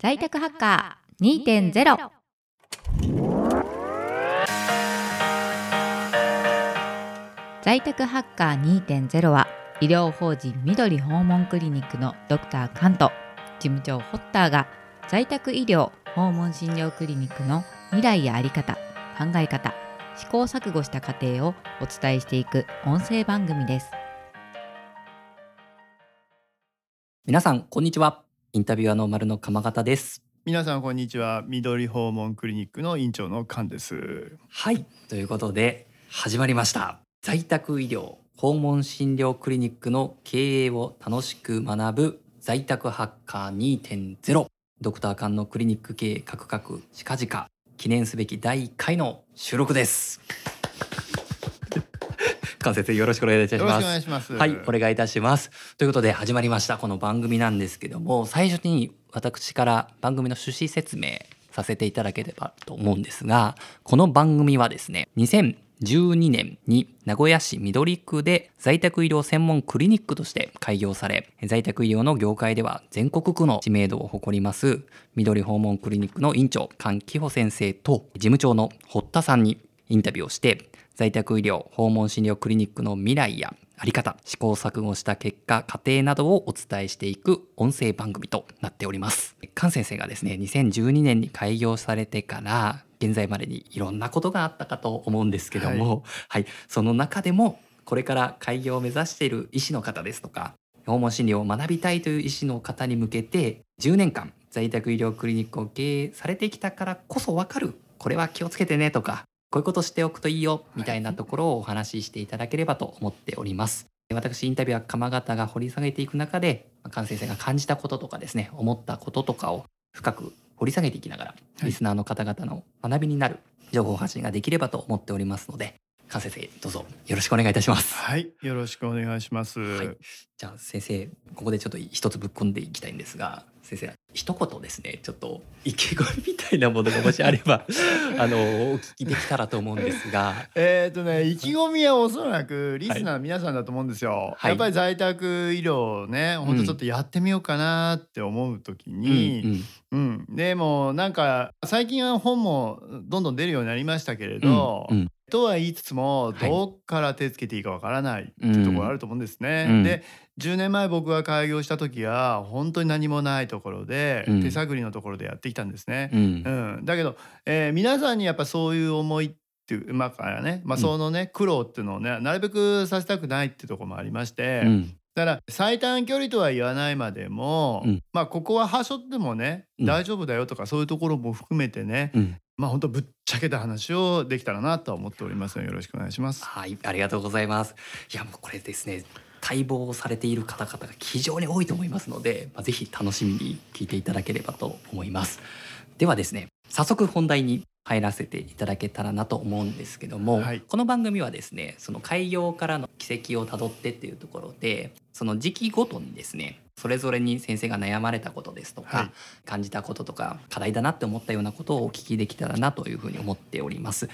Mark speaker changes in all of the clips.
Speaker 1: 在宅ハッカー2.0在宅ハッカー2.0は医療法人緑訪問クリニックのドクターカント事務長ホッターが在宅医療訪問診療クリニックの未来や在り方考え方試行錯誤した過程をお伝えしていく音声番組です。
Speaker 2: 皆さんこんにちは。インタビュアーの丸の鎌形です。
Speaker 3: 皆さんこんにちは。緑訪問クリニックの院長の菅です。
Speaker 2: はい。ということで始まりました。在宅医療訪問診療クリニックの経営を楽しく学ぶ在宅ハッカー2.0ドクター間のクリニック経営カクカク近々記念すべき第1回の収録です関先生よろしくお願いいたします
Speaker 3: 願いします
Speaker 2: はい、お願いいたします。ということで始まりましたこの番組なんですけども、最初に私から番組の趣旨説明させていただければと思うんですが、この番組はですね、2012年に名古屋市緑区で在宅医療専門クリニックとして開業され、在宅医療の業界では全国区の知名度を誇ります緑訪問クリニックの院長、菅紀穂先生と事務長の堀田さんにインタビューをして、在宅医療訪問診療クリニックの未来やあり方試行錯誤した結果過程などをお伝えしていく音声番組となっております。菅先生がですね2012年に開業されてから現在までにいろんなことがあったかと思うんですけども、はい。その中でもこれから開業を目指している医師の方ですとか訪問診療を学びたいという医師の方に向けて10年間在宅医療クリニックを経営されてきたからこそ分かるこれは気をつけてねとかこういうことしておくといいよみたいなところをお話ししていただければと思っております。私インタビュアー鎌形が掘り下げていく中で菅先生が感じたこととかですね思ったこととかを深く掘り下げていきながら、
Speaker 3: い。
Speaker 2: リスナーの方々の学びになる情報発信ができればと思っておりますので菅先生どうぞよろしくお願いいたします。
Speaker 3: はい。よろしくお願いします、
Speaker 2: はい。じゃあ先生ここでちょっと一つぶっ込んでいきたいんですが先生一言ですね。ちょっと意気込みみたいなものがもしあれば あのお聞きできたらと思うんですが。
Speaker 3: えっ、とね意気込みはおそらくリスナーの皆さんだと思うんですよ、
Speaker 2: はい。
Speaker 3: やっぱり在宅医療をね本当ちょっとやってみようかなって思う時
Speaker 2: うん
Speaker 3: に、
Speaker 2: うん。
Speaker 3: うん。でもなんか最近は本もどんどん出るようになりましたけれど、
Speaker 2: うんうん
Speaker 3: とは言いつつも
Speaker 2: はい。
Speaker 3: どっから手つけていいかわからないっていうところあると思うんですね。
Speaker 2: うん。
Speaker 3: で10年前僕が開業した時は本当に何もないところで、
Speaker 2: うん。
Speaker 3: 手探りのところでやってきたんですね。
Speaker 2: うん。
Speaker 3: うん。だけど、えー皆さんにやっぱそういう思いっていうまあからね、まあ、
Speaker 2: うん。
Speaker 3: そのね、苦労っていうのをねなるべくさせたくないっていうところもありまして、
Speaker 2: うん。
Speaker 3: だから最短距離とは言わないまでも、
Speaker 2: うん。
Speaker 3: まあここははしょってもね、
Speaker 2: うん。
Speaker 3: 大丈夫だよとかそういうところも含めてね、
Speaker 2: うん
Speaker 3: まあ本当ぶっちゃけた話をできたらなとは思っておりますのでよろしくお願いします。
Speaker 2: はい、ありがとうございます。いや、もうこれですね。待望されている方々が非常に多いと思いますので、まあ、ぜひ楽しみに聞いていただければと思います。ではですね、早速本題に入らせていただけたらなと思うんですけども、
Speaker 3: はい
Speaker 2: この番組はですね、その開業からの軌跡をたどってっていうところで、その時期ごとにですね、それぞれに先生が悩まれたことですとか、
Speaker 3: はい
Speaker 2: 感じたこととか課題だなって思ったようなことをお聞きできたらなというふうに思っております。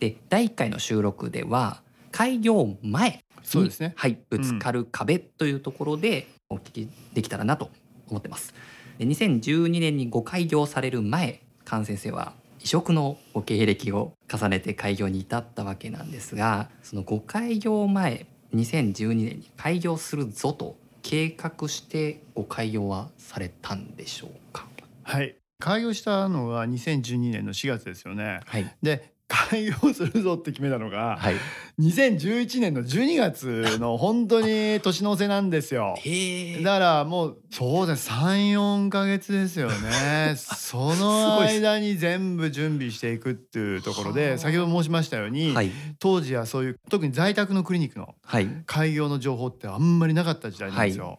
Speaker 2: で第1回の収録では開業前に
Speaker 3: そうですね
Speaker 2: はい、ぶつかる壁というところでお聞きできたらなと思ってます。で2012年にご開業される前菅先生は異色のご経歴を重ねて開業に至ったわけなんですがそのご開業前2012年に開業するぞと計画してご開業はされたんでしょうか？
Speaker 3: はい。開業したのが2012年の4月ですよね。
Speaker 2: はい、
Speaker 3: で開業するぞって決めたのが、
Speaker 2: はい、
Speaker 3: 2011年の12月の本当に年の瀬なんですよ。だからもうそうです34ヶ月ですよね。その間に全部準備していくっていうところ
Speaker 2: は
Speaker 3: で
Speaker 2: あ
Speaker 3: 先ほど申しましたように、
Speaker 2: はい。
Speaker 3: 当時はそういう特に在宅のクリニックの
Speaker 2: はい。
Speaker 3: 開業の情報ってあんまりなかった時代なんですよ。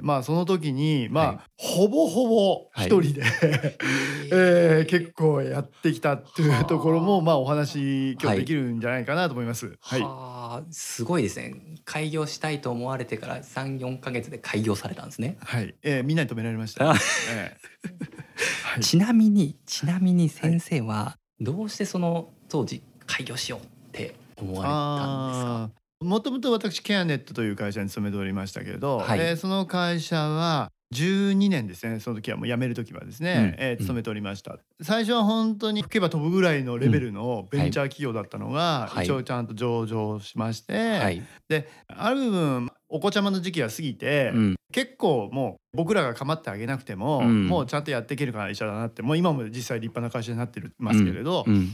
Speaker 3: まあその時にまあ、
Speaker 2: はい。
Speaker 3: ほぼほぼ一人で、えー結構やってきたっていうところもまあお話今日できるんじゃないかなと思います。はい、
Speaker 2: はあすごいですね。開業したいと思われてから34ヶ月で開業されたんですね、
Speaker 3: はい、えーみんなに止められました。
Speaker 2: あ
Speaker 3: ええ はい。
Speaker 2: ちなみにちなみに先生はどうしてその当時開業しようって思われたんですか？
Speaker 3: もともと私ケアネットという会社に勤めておりましたけれど、
Speaker 2: はい。
Speaker 3: えーその会社は12年ですねその時はもう辞める時はですね、
Speaker 2: うん
Speaker 3: えー勤めておりました、最初は本当に吹けば飛ぶぐらいのレベルのベンチャー企業だったのが、
Speaker 2: はい。
Speaker 3: 一応ちゃんと上場しまして、
Speaker 2: はい。
Speaker 3: である部分お子ちゃまの時期が過ぎて、
Speaker 2: うん。
Speaker 3: 結構もう僕らが構ってあげなくても、
Speaker 2: うん。
Speaker 3: もうちゃんとやっていける会社だなってもう今も実際立派な会社になってますけれど、
Speaker 2: うん。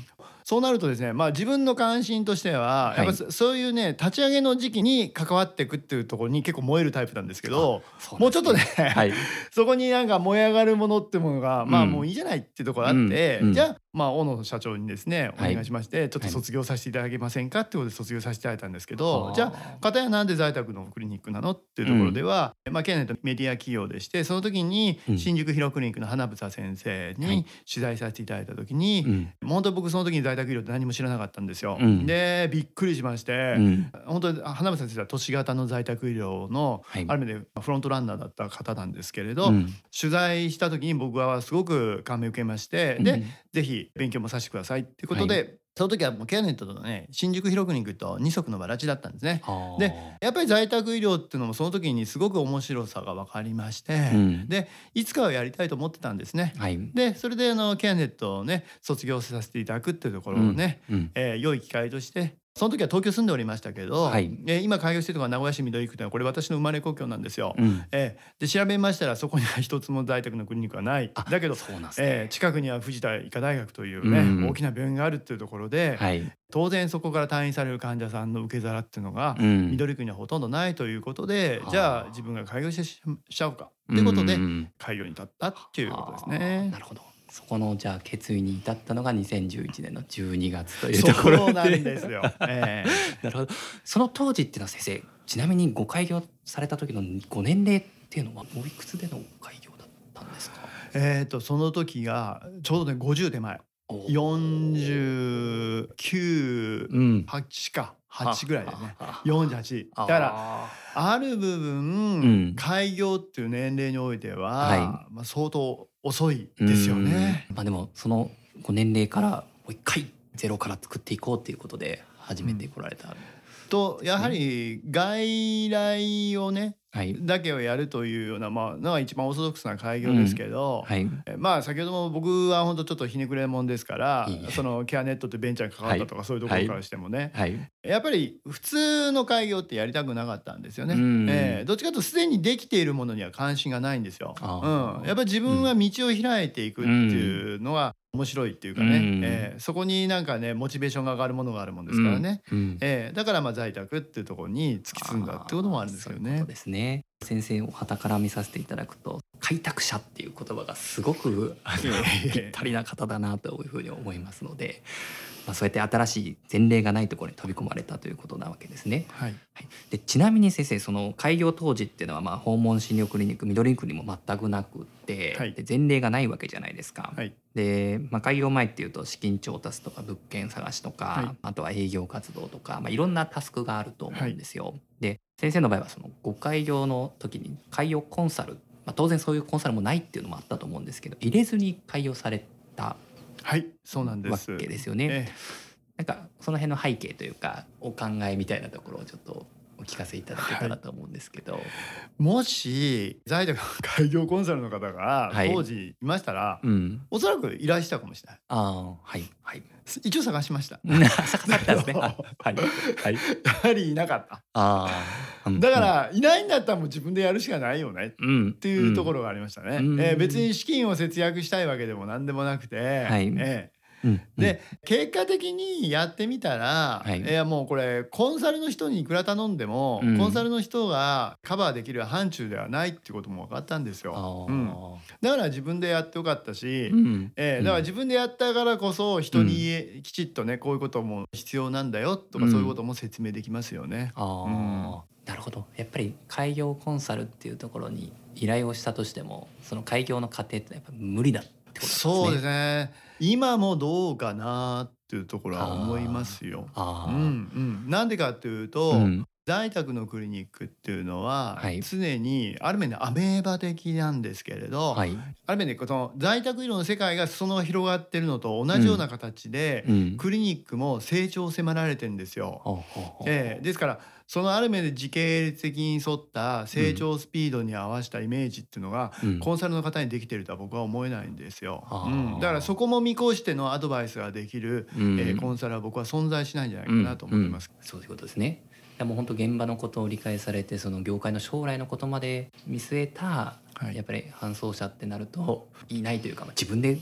Speaker 3: そうなるとですね、まあ、自分の関心としては、
Speaker 2: はい。
Speaker 3: やっぱそそういうね立ち上げの時期に関わっていくっていうところに結構燃えるタイプなんですけど
Speaker 2: そう
Speaker 3: もうちょっとね、
Speaker 2: はい。
Speaker 3: そこになんか燃え上がるものってものが、まあ
Speaker 2: うん。
Speaker 3: もういいじゃないっていうところあって、
Speaker 2: うん。うん。
Speaker 3: じゃあまあ大野社長にですねお
Speaker 2: はい。
Speaker 3: 願いしまして、ちょっと卒業させていただけませんかってことで卒業させていただいたんですけど、
Speaker 2: はあ。
Speaker 3: じゃあ片やなんで在宅のクリニックなのっていうところでは、まあケネットメディア企業でしてその時に
Speaker 2: うん
Speaker 3: 新宿ヒロクリニックの花房先生
Speaker 2: はい
Speaker 3: に取材させていただいた時に、
Speaker 2: うん。
Speaker 3: 本当僕その時に在宅医療って何も知らなかったんですよ。
Speaker 2: うん
Speaker 3: でびっくりしまして、
Speaker 2: うん。
Speaker 3: 本当に花房先生は都市型の在宅医療の
Speaker 2: はい。
Speaker 3: ある意味でフロントランナーだった方なんですけれど、
Speaker 2: うん
Speaker 3: 取材した時に僕はすごく感銘を受けまして、で
Speaker 2: うん
Speaker 3: ぜひ勉強もさせてくださいっていうことで、その時はもうケアネットのね新宿ヒロクリニックと二足のわらじだったんですね。でやっぱり在宅医療っていうのもその時にすごく面白さが分かりまして、
Speaker 2: うん
Speaker 3: でいつかはやりたいと思ってたんですね。
Speaker 2: はい。
Speaker 3: でそれであのケアネットをね卒業させていただくっていうところをね、
Speaker 2: うん。
Speaker 3: えー良い機会としてその時は東京住んでおりましたけど、
Speaker 2: はい
Speaker 3: えー今開業しているのが名古屋市緑区というのはこれ私の生まれ故郷なんですよ。
Speaker 2: うん。
Speaker 3: えーで調べましたらそこには一つも在宅のクリニックはない
Speaker 2: あ
Speaker 3: だけど、
Speaker 2: そうなんですね。
Speaker 3: えー近くには藤田医科大学というね、
Speaker 2: うん
Speaker 3: 大きな病院があるっていうところで、
Speaker 2: はい。
Speaker 3: 当然そこから退院される患者さんの受け皿っていうのが、
Speaker 2: うん
Speaker 3: 緑区にはほとんどないということで、
Speaker 2: はあ
Speaker 3: じゃあ自分が開業してししちゃおうかということで
Speaker 2: ん
Speaker 3: 開業に至ったっていうことですね
Speaker 2: な。るほど。そこのじゃあ決意に至ったのが2011年の12月というところ
Speaker 3: そうなんですよ。えー
Speaker 2: なるほど。その当時っていうのは先生、ちなみにご開業された時のご年齢っていうのはおいくつでの開業だったんですか？
Speaker 3: えーとその時がちょうどね50手前
Speaker 2: おー
Speaker 3: 49
Speaker 2: うん。
Speaker 3: 8か8ぐらいですね
Speaker 2: あ。
Speaker 3: 48だからある部分、
Speaker 2: うん
Speaker 3: 開業っていう年齢においては、
Speaker 2: は
Speaker 3: まあ、相当遅いですよね。
Speaker 2: うんまあでもそのご年齢からもう一回ゼロから作っていこうっていうことで始めてこられた。
Speaker 3: とやはり外来をね
Speaker 2: はい。
Speaker 3: だけをやるというような、まあ、のが一番オーソドックスな開業ですけど、
Speaker 2: はい。
Speaker 3: えまあ先ほども僕は本当ちょっとひねくれもんですからそのケアネットってベンチャーに関わったとか、そういうところからしてもね、
Speaker 2: はい。
Speaker 3: やっぱり普通の開業ってやりたくなかったんですよね。
Speaker 2: うん
Speaker 3: ええどっちかというとすでにできているものには関心がないんですよ。うん、やっぱり自分は道を開いていくっていうのが面白いっていうかね、
Speaker 2: うん
Speaker 3: ええそこになんかねモチベーションが上がるものがあるもんですからね。
Speaker 2: うん。
Speaker 3: ええだからまあ在宅っていうところに突き進んだってこともあるんですよね
Speaker 2: そう。ですね。先生を傍から見させていただくと開拓者っていう言葉がすごくあのぴったりな方だなというふうに思いますので、まあ、そうやって新しい前例がないところに飛び込まれたということなわけですね。
Speaker 3: はい。
Speaker 2: はい、でちなみに先生その開業当時っていうのはまあ訪問診療クリニック緑区にも全くなくって、
Speaker 3: はい
Speaker 2: で前例がないわけじゃないですか。
Speaker 3: はい。
Speaker 2: で、まあ、開業前っていうと資金調達とか物件探しとか、
Speaker 3: はい
Speaker 2: あとは営業活動とか、まあ、いろんなタスクがあると思うんですよ。で先生の場合はそのご開業の時に開業コンサル、まあ、当然そういうコンサルもないっていうのもあったと思うんですけど入れずに開業された
Speaker 3: はい。そうなんで
Speaker 2: わ
Speaker 3: す。
Speaker 2: けですよね。
Speaker 3: え
Speaker 2: なんかその辺の背景というかお考えみたいなところをちょっとお聞かせいただけたらと思うんですけど。
Speaker 3: えもし在宅の開業コンサルの方が
Speaker 2: はい
Speaker 3: 当時いましたら、
Speaker 2: うん、
Speaker 3: おそらく依頼したかもしれない。
Speaker 2: ああはいはい。
Speaker 3: 一応探しました。
Speaker 2: 逆さったんですね。はいはいはい。
Speaker 3: やはりいなかった。
Speaker 2: ああ。うん
Speaker 3: だか、らいないんだったらもう自分でやるしかないよねっ
Speaker 2: うん、って
Speaker 3: いうところがありましたね。
Speaker 2: うん
Speaker 3: えー別に資金を節約したいわけでも何でもなくて、
Speaker 2: はい
Speaker 3: え
Speaker 2: ろ、うん、
Speaker 3: ーで、結果的にやってみたら、
Speaker 2: はい。
Speaker 3: いやもうこれコンサルの人にいくら頼んでも、
Speaker 2: うん。
Speaker 3: コンサルの人がカバーできる範疇ではないってことも分かったんです
Speaker 2: あ
Speaker 3: よ。
Speaker 2: ー。
Speaker 3: うん。だから自分でやってよかったし、
Speaker 2: うん。
Speaker 3: えーだから自分でやったからこそ人にきちっとねこういうことも必要なんだよとか
Speaker 2: うん。
Speaker 3: そういうことも説明できますよね。
Speaker 2: あー。なるほど。やっぱり開業コンサルっていうところに依頼をしたとしてもその開業の過程ってやっぱ無理だってことですね。
Speaker 3: そうですね今もどうかなっていうところは思いますよ。
Speaker 2: あー。
Speaker 3: うんうん、なんでかっていうと、
Speaker 2: うん
Speaker 3: 在宅のクリニックっていうのは、
Speaker 2: はい
Speaker 3: 常にある面でアメーバ的なんですけれど、
Speaker 2: はい。
Speaker 3: ある面でこの在宅医療の世界が裾野が広がってるのと同じような形で、
Speaker 2: うん。
Speaker 3: クリニックも成長を迫られてるんですよ。
Speaker 2: ほうほうほう
Speaker 3: ええですからそのある面で時系列的に沿った成長スピードに合わせたイメージっていうのが、
Speaker 2: うん
Speaker 3: コンサルの方にできてるとは僕は思えないんですよ。うん、だからそこも見越してのアドバイスができる、
Speaker 2: うん
Speaker 3: えーコンサルは僕は存在しないんじゃないかなと思ってます。
Speaker 2: そういうことですね。でも本当現場のことを理解されてその業界の将来のことまで見据えた、
Speaker 3: はい。
Speaker 2: やっぱり搬送者ってなるといないというか、まあ、自分でやっ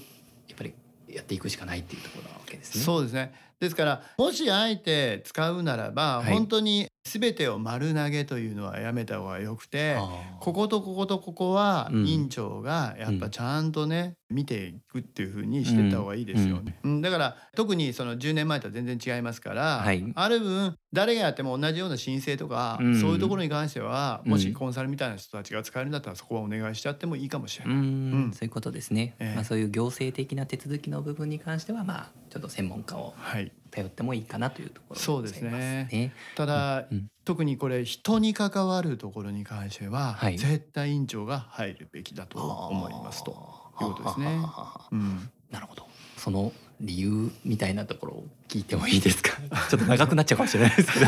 Speaker 2: ぱりやっていくしかないっていうところなわけですね。
Speaker 3: そうですね。ですからもしあえて使うならば、
Speaker 2: はい。
Speaker 3: 本当に全てを丸投げというのはやめた方がよくてこことこことここは
Speaker 2: うん。
Speaker 3: 院長がやっぱちゃんとね、見ていくっていう風にしてた方がいいですよね、うん。だから特にその10年前とは全然違いますから、
Speaker 2: はい。
Speaker 3: ある分誰がやっても同じような申請とか、
Speaker 2: うん。
Speaker 3: そういうところに関しては
Speaker 2: うん。
Speaker 3: もしコンサルみたいな人たちが使えるんだったらそこはお願いしちゃってもいいかもしれない。
Speaker 2: うん。
Speaker 3: うん。
Speaker 2: そういうことですね、
Speaker 3: ええ。
Speaker 2: まあ、そういう行政的な手続きの部分に関してはまあちょっと専門家を
Speaker 3: はい、
Speaker 2: 頼ってもいいかなというところ
Speaker 3: そうですね。ただ、
Speaker 2: うん
Speaker 3: 特にこれ人に関わるところに関しては、
Speaker 2: はい。
Speaker 3: 絶対院長が入るべきだと思いますということですね。うん。
Speaker 2: なるほど。その理由みたいなところを聞いてもいいですか？ちょっと長くなっちゃうかもしれないですけど。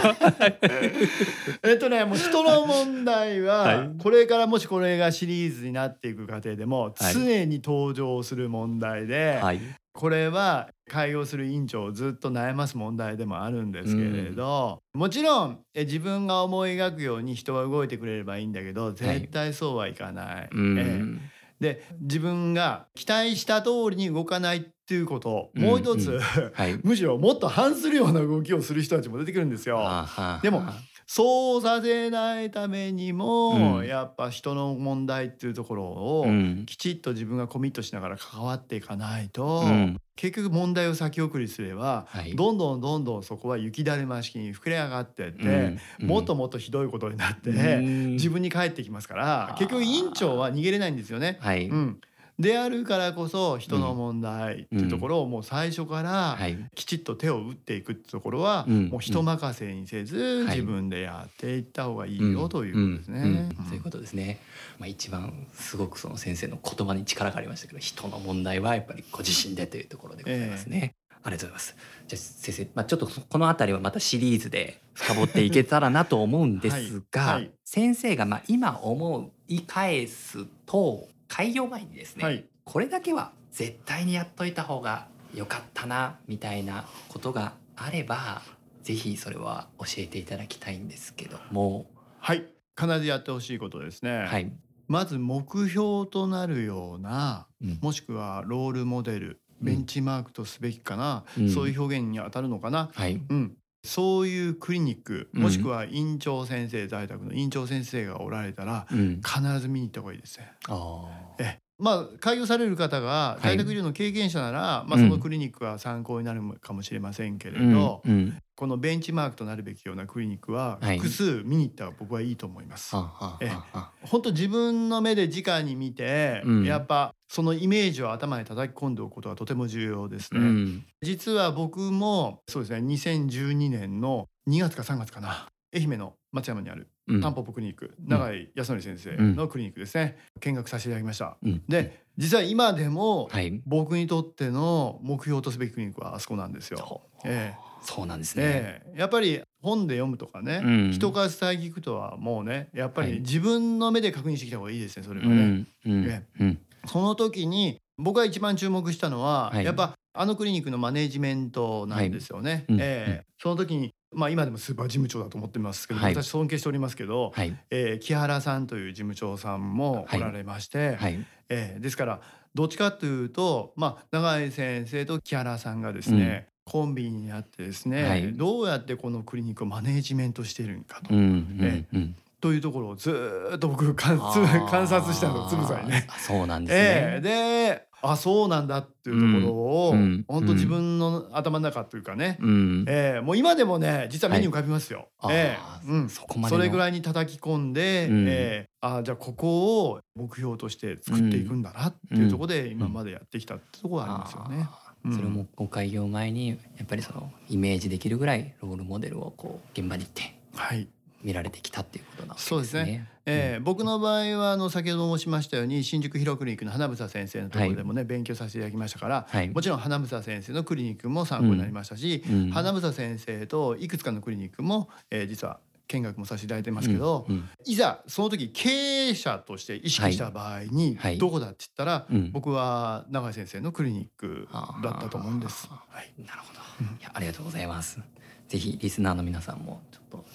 Speaker 3: えっとねもう人の問題は、
Speaker 2: はい。
Speaker 3: これからもしこれがシリーズになっていく過程でも
Speaker 2: はい。
Speaker 3: 常に登場する問題で、
Speaker 2: はい
Speaker 3: これは開業する院長をずっと悩ます問題でもあるんですけれど、もちろんえ自分が思い描くように人は動いてくれればいいんだけど絶対そうはいかない。
Speaker 2: うん。
Speaker 3: ええ。で自分が期待した通りに動かないっていうこと
Speaker 2: うん
Speaker 3: もう一つ、
Speaker 2: うん。はい。
Speaker 3: むしろもっと反するような動きをする人たちも出てくるんですよ。
Speaker 2: あは
Speaker 3: でもそうさせないためにも、
Speaker 2: うん。
Speaker 3: やっぱ人の問題っていうところを、
Speaker 2: うん。
Speaker 3: きちっと自分がコミットしながら関わっていかないと、
Speaker 2: うん。
Speaker 3: 結局問題を先送りすれば、
Speaker 2: はい。
Speaker 3: どんどんどんどんそこは雪だるま式に膨れ上がってって、
Speaker 2: うん。
Speaker 3: もっともっとひどいことになって、
Speaker 2: うん。
Speaker 3: 自分に返ってきますから結局院長は逃げれないんですよね。
Speaker 2: はい、
Speaker 3: うん、であるからこそ人の問題っていうところをもう最初から
Speaker 2: はい。
Speaker 3: きちっと手を打っていくってところは
Speaker 2: うん。
Speaker 3: もう人任せにせず
Speaker 2: はい。
Speaker 3: 自分でやっていった方がいいよということですね。
Speaker 2: そういうことですね。まあ一番すごくその先生の言葉に力がありましたけど、人の問題はやっぱりご自身でというところでございますね。ありがとうございます。じゃあ先生、まあちょっとこのあたりはまたシリーズで深掘っていけたらなと思うんですが、
Speaker 3: はい。はい。
Speaker 2: 先生がまあ今思い返すと開業前にですね、
Speaker 3: はい。
Speaker 2: これだけは絶対にやっといた方が良かったなみたいなことがあれば、ぜひそれは教えていただきたいんですけども、
Speaker 3: はい。必ずやってほしいことですね。
Speaker 2: はい。
Speaker 3: まず目標となるような
Speaker 2: うん。
Speaker 3: もしくはロールモデル
Speaker 2: うん。
Speaker 3: ベンチマークとすべきかな、
Speaker 2: うん。
Speaker 3: そういう表現に当たるのかな、
Speaker 2: はい。
Speaker 3: うん、そういうクリニック
Speaker 2: うん
Speaker 3: もしくは院長先生、在宅の院長先生がおられたら
Speaker 2: うん。
Speaker 3: 必ず見に行った方がいいですね。
Speaker 2: あ
Speaker 3: えまあ開業される方が
Speaker 2: はい
Speaker 3: 在宅医療の経験者なら、まあ、
Speaker 2: うん
Speaker 3: そのクリニックは参考になるかもしれませんけれ
Speaker 2: あ。
Speaker 3: ど、
Speaker 2: うん。うん。
Speaker 3: このベンチマークとなるべきようなクリニックは
Speaker 2: はい
Speaker 3: 複数見に行ったら僕はいいと思います。
Speaker 2: はあはあはあは
Speaker 3: 本当自分の目で直に見て、
Speaker 2: うん
Speaker 3: やっぱそのイメージを頭に叩き込んでおくことがとても重要です
Speaker 2: あ。
Speaker 3: ね。
Speaker 2: うん。
Speaker 3: 実は僕もそうですね2012年の2月か3月かな愛媛の松山にある
Speaker 2: うん
Speaker 3: タンポポクリニック、永井康則先生のクリニックですね、見学させていただきました。
Speaker 2: うん。
Speaker 3: で実は今でも
Speaker 2: はい。
Speaker 3: 僕にとっての目標とすべきクリニックはあそこなんですよ。
Speaker 2: ほう
Speaker 3: え
Speaker 2: そうなんですね。
Speaker 3: ええやっぱり本で読むとかね、
Speaker 2: うん
Speaker 3: 人から伝え聞くとはもうねやっぱ
Speaker 2: はい
Speaker 3: り自分の目で確認してきた方がいいですねそれはね。
Speaker 2: うん。うん
Speaker 3: え。
Speaker 2: うん。
Speaker 3: その時に僕が一番注目したのは、
Speaker 2: はい
Speaker 3: やっぱあのクリニックのマネジメントなんですよね。
Speaker 2: うん
Speaker 3: ええその時にまあ今でもスーパー事務長だと思ってますけど、
Speaker 2: はい
Speaker 3: 私尊敬しておりますけど、
Speaker 2: はい。
Speaker 3: えー木原さんという事務長さんもおられまして、
Speaker 2: はい。
Speaker 3: えーですからどっちかというと、まあ、永井先生と木原さんがですね、コンビになってですね、
Speaker 2: はい
Speaker 3: どうやってこのクリニックをマネジメントしているのかと,、
Speaker 2: うん。うん。うん。
Speaker 3: というところをずーっと僕観
Speaker 2: あー
Speaker 3: 観察したのつぶさにね。
Speaker 2: あそうなんです
Speaker 3: ええ
Speaker 2: ね。
Speaker 3: であそうなんだっていうところを、
Speaker 2: うん。うん。
Speaker 3: 本当自分の頭の中というかね、
Speaker 2: うん。
Speaker 3: ええもう今でもね実は目に浮かびますよ。
Speaker 2: はい
Speaker 3: えうん、
Speaker 2: そこまでの。
Speaker 3: それぐらいに叩き込んで、
Speaker 2: うん。
Speaker 3: ええあじゃあここを目標として作っていくんだなっていうところで今までやってきたってところがありますよね。
Speaker 2: それもご開業前にやっぱりそのイメージできるぐらいロールモデルをこう現場に行って。
Speaker 3: はい
Speaker 2: 見られてきたっていうことなわけですね。
Speaker 3: そうですね。えー僕の場合はあの先ほど申しましたように新宿ヒロクリニックの花房先生のところでもね、勉強させていただきましたから、
Speaker 2: はい。
Speaker 3: もちろん花房先生のクリニックも参考になりましたし、
Speaker 2: うん。
Speaker 3: 花房先生といくつかのクリニックも、えー実は見学もさせていただいてますけど、
Speaker 2: うん。うん。
Speaker 3: いざその時経営者として意識した場合に
Speaker 2: はい。
Speaker 3: どこだって言ったら、
Speaker 2: うん。
Speaker 3: 僕は永井先生のクリニックだったと思うんです。はい。
Speaker 2: なるほど。いやありがとうございます。ぜひリスナーの皆さんも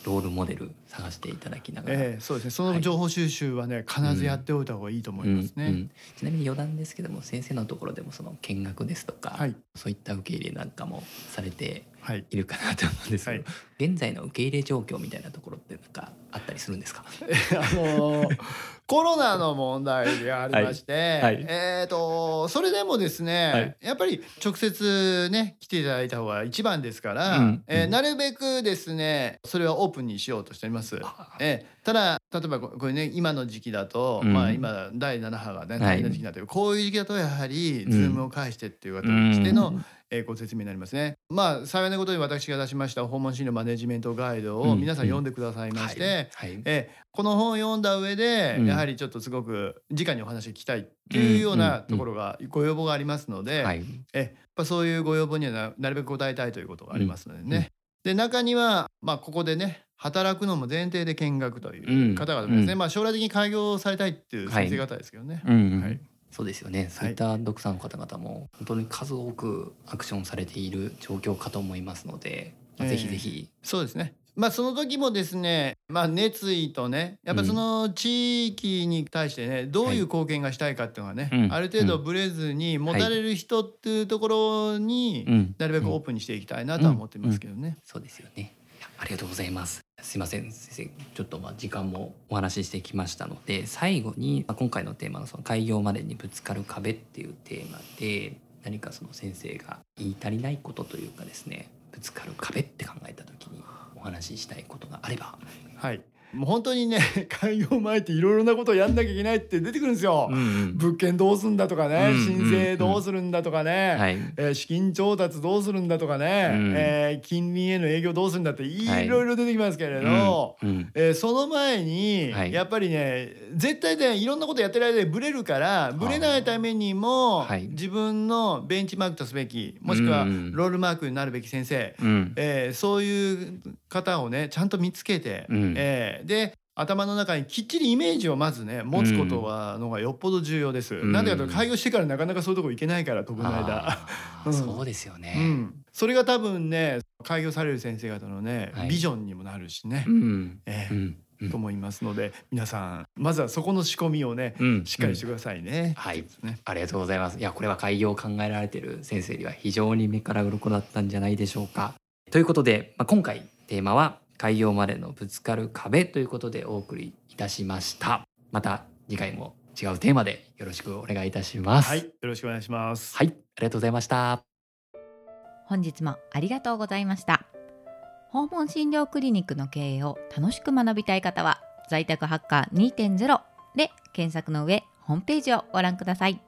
Speaker 2: とロールモデル探していただきながら。
Speaker 3: えーそうですね。その情報収集はね必ずやっておいた方がいいと思いますね。
Speaker 2: うん。うん。ちなみに余談ですけども先生のところでもその見学ですとか、
Speaker 3: はい。
Speaker 2: そういった受け入れなんかもされて
Speaker 3: はい
Speaker 2: いるかなと思うんですけど、
Speaker 3: は
Speaker 2: 現在の受け入れ状況みたいなところってなんかあったりするんですか？
Speaker 3: あのーコロナの問題がありまして、
Speaker 2: はい。はい。
Speaker 3: えっ、とそれでもですね、
Speaker 2: はい。
Speaker 3: やっぱり直接ね来ていただいた方が一番ですから、
Speaker 2: うん。
Speaker 3: えー
Speaker 2: うん
Speaker 3: なるべくですねそれはオープンにしようとしております。えーただ例えばここれね今の時期だと、
Speaker 2: うん。
Speaker 3: まあ今第7波がね
Speaker 2: はい。
Speaker 3: 大変な時期になってる、こういう時期だとやはり
Speaker 2: うん。
Speaker 3: ズームを介してっていう形での、
Speaker 2: うん。
Speaker 3: えーご説明になりますね。まあ幸いなことに私が出しました訪問診療マネジメントガイドを
Speaker 2: うん。
Speaker 3: 皆さん読んでくださいまして、
Speaker 2: はい。はい。
Speaker 3: えーこの本を読んだ上で、
Speaker 2: うん。
Speaker 3: やはりちょっとすごく直にお話聞きたいっていうような
Speaker 2: うん。
Speaker 3: ところがご要望がありますので、
Speaker 2: はい。
Speaker 3: えやっぱそういうご要望にはななるべく答えたいということがありますのでね。で中には、まあ、ここでね働くのも前提で見学という方々ですね、
Speaker 2: うん。
Speaker 3: まあ、将来的に開業されたいっていう先生方ですけどね。
Speaker 2: うんうん。
Speaker 3: はい。
Speaker 2: そうですよね。そういった読者の方々も本当に数多くアクションされている状況かと思いますので、まあ
Speaker 3: ええ。
Speaker 2: ぜひぜひ。
Speaker 3: そうですね。まあその時もですね、まあ熱意とね、やっぱりその地域に対してね、どういう貢献がしたいかっていうのはね、
Speaker 2: うん。
Speaker 3: ある程度ブレずに持たれる人っていうところに
Speaker 2: うん。
Speaker 3: なるべくオープンにしていきたいなとは思ってますけどね。
Speaker 2: そうですよね。ありがとうございます。すいません。先生ちょっとまあ時間もお話ししてきましたので最後にまあ今回のテーマのその開業までにぶつかる壁っていうテーマで何かその先生が言い足りないことというかですねぶつかる壁って考えた時にお話ししたいことがあれば。
Speaker 3: はい。もう本当にね、開業前っていろいろなことをやんなきゃいけないって出てくるんですよ。
Speaker 2: ん
Speaker 3: 物件どうすんだとかね、
Speaker 2: うん
Speaker 3: 申請どうするんだとかね。
Speaker 2: はい。
Speaker 3: えー資金調達どうするんだとかね、
Speaker 2: うん
Speaker 3: えー近隣への営業どうするんだってい
Speaker 2: はい
Speaker 3: ろいろ出てきますけれど、
Speaker 2: うんうん
Speaker 3: えーその前に、
Speaker 2: はい
Speaker 3: やっぱりね絶対ねいろんなことやってる間でブレるからブレないためにも、
Speaker 2: はい
Speaker 3: 自分のベンチマークとすべきもしくは
Speaker 2: うん
Speaker 3: ロールマークになるべき先生、
Speaker 2: うん
Speaker 3: えーそういう方をねちゃんと見つけて、
Speaker 2: うん。
Speaker 3: えーで頭の中にきっちりイメージをまずね持つことはのがよっぽど重要です。
Speaker 2: ん。
Speaker 3: なんでかというと開業してからなかなかそういうとこ行けないから飛ぶの間。うん。
Speaker 2: そうですよね。
Speaker 3: うん、それが多分ね開業される先生方のね、
Speaker 2: はい。
Speaker 3: ビジョンにもなるしね、
Speaker 2: うん。
Speaker 3: ええ。
Speaker 2: うん。うん。
Speaker 3: と思いますので皆さんまずはそこの仕込みをね、
Speaker 2: うん。
Speaker 3: しっかりしてくださいね。
Speaker 2: はい。
Speaker 3: ですね。
Speaker 2: ありがとうございます。いや、これは開業を考えられている先生には非常に目から鱗だったんじゃないでしょうか。ということで、まあ、今回テーマは開業までのぶつかる壁ということでお送りいたしました。また次回も違うテーマでよろしくお願いいたします。
Speaker 3: はい、よろしくお願いします。
Speaker 2: はい、ありがとうございました。
Speaker 1: 本日もありがとうございました訪問診療クリニックの経営を楽しく学びたい方は在宅ハッカー2.0で検索の上ホームページをご覧ください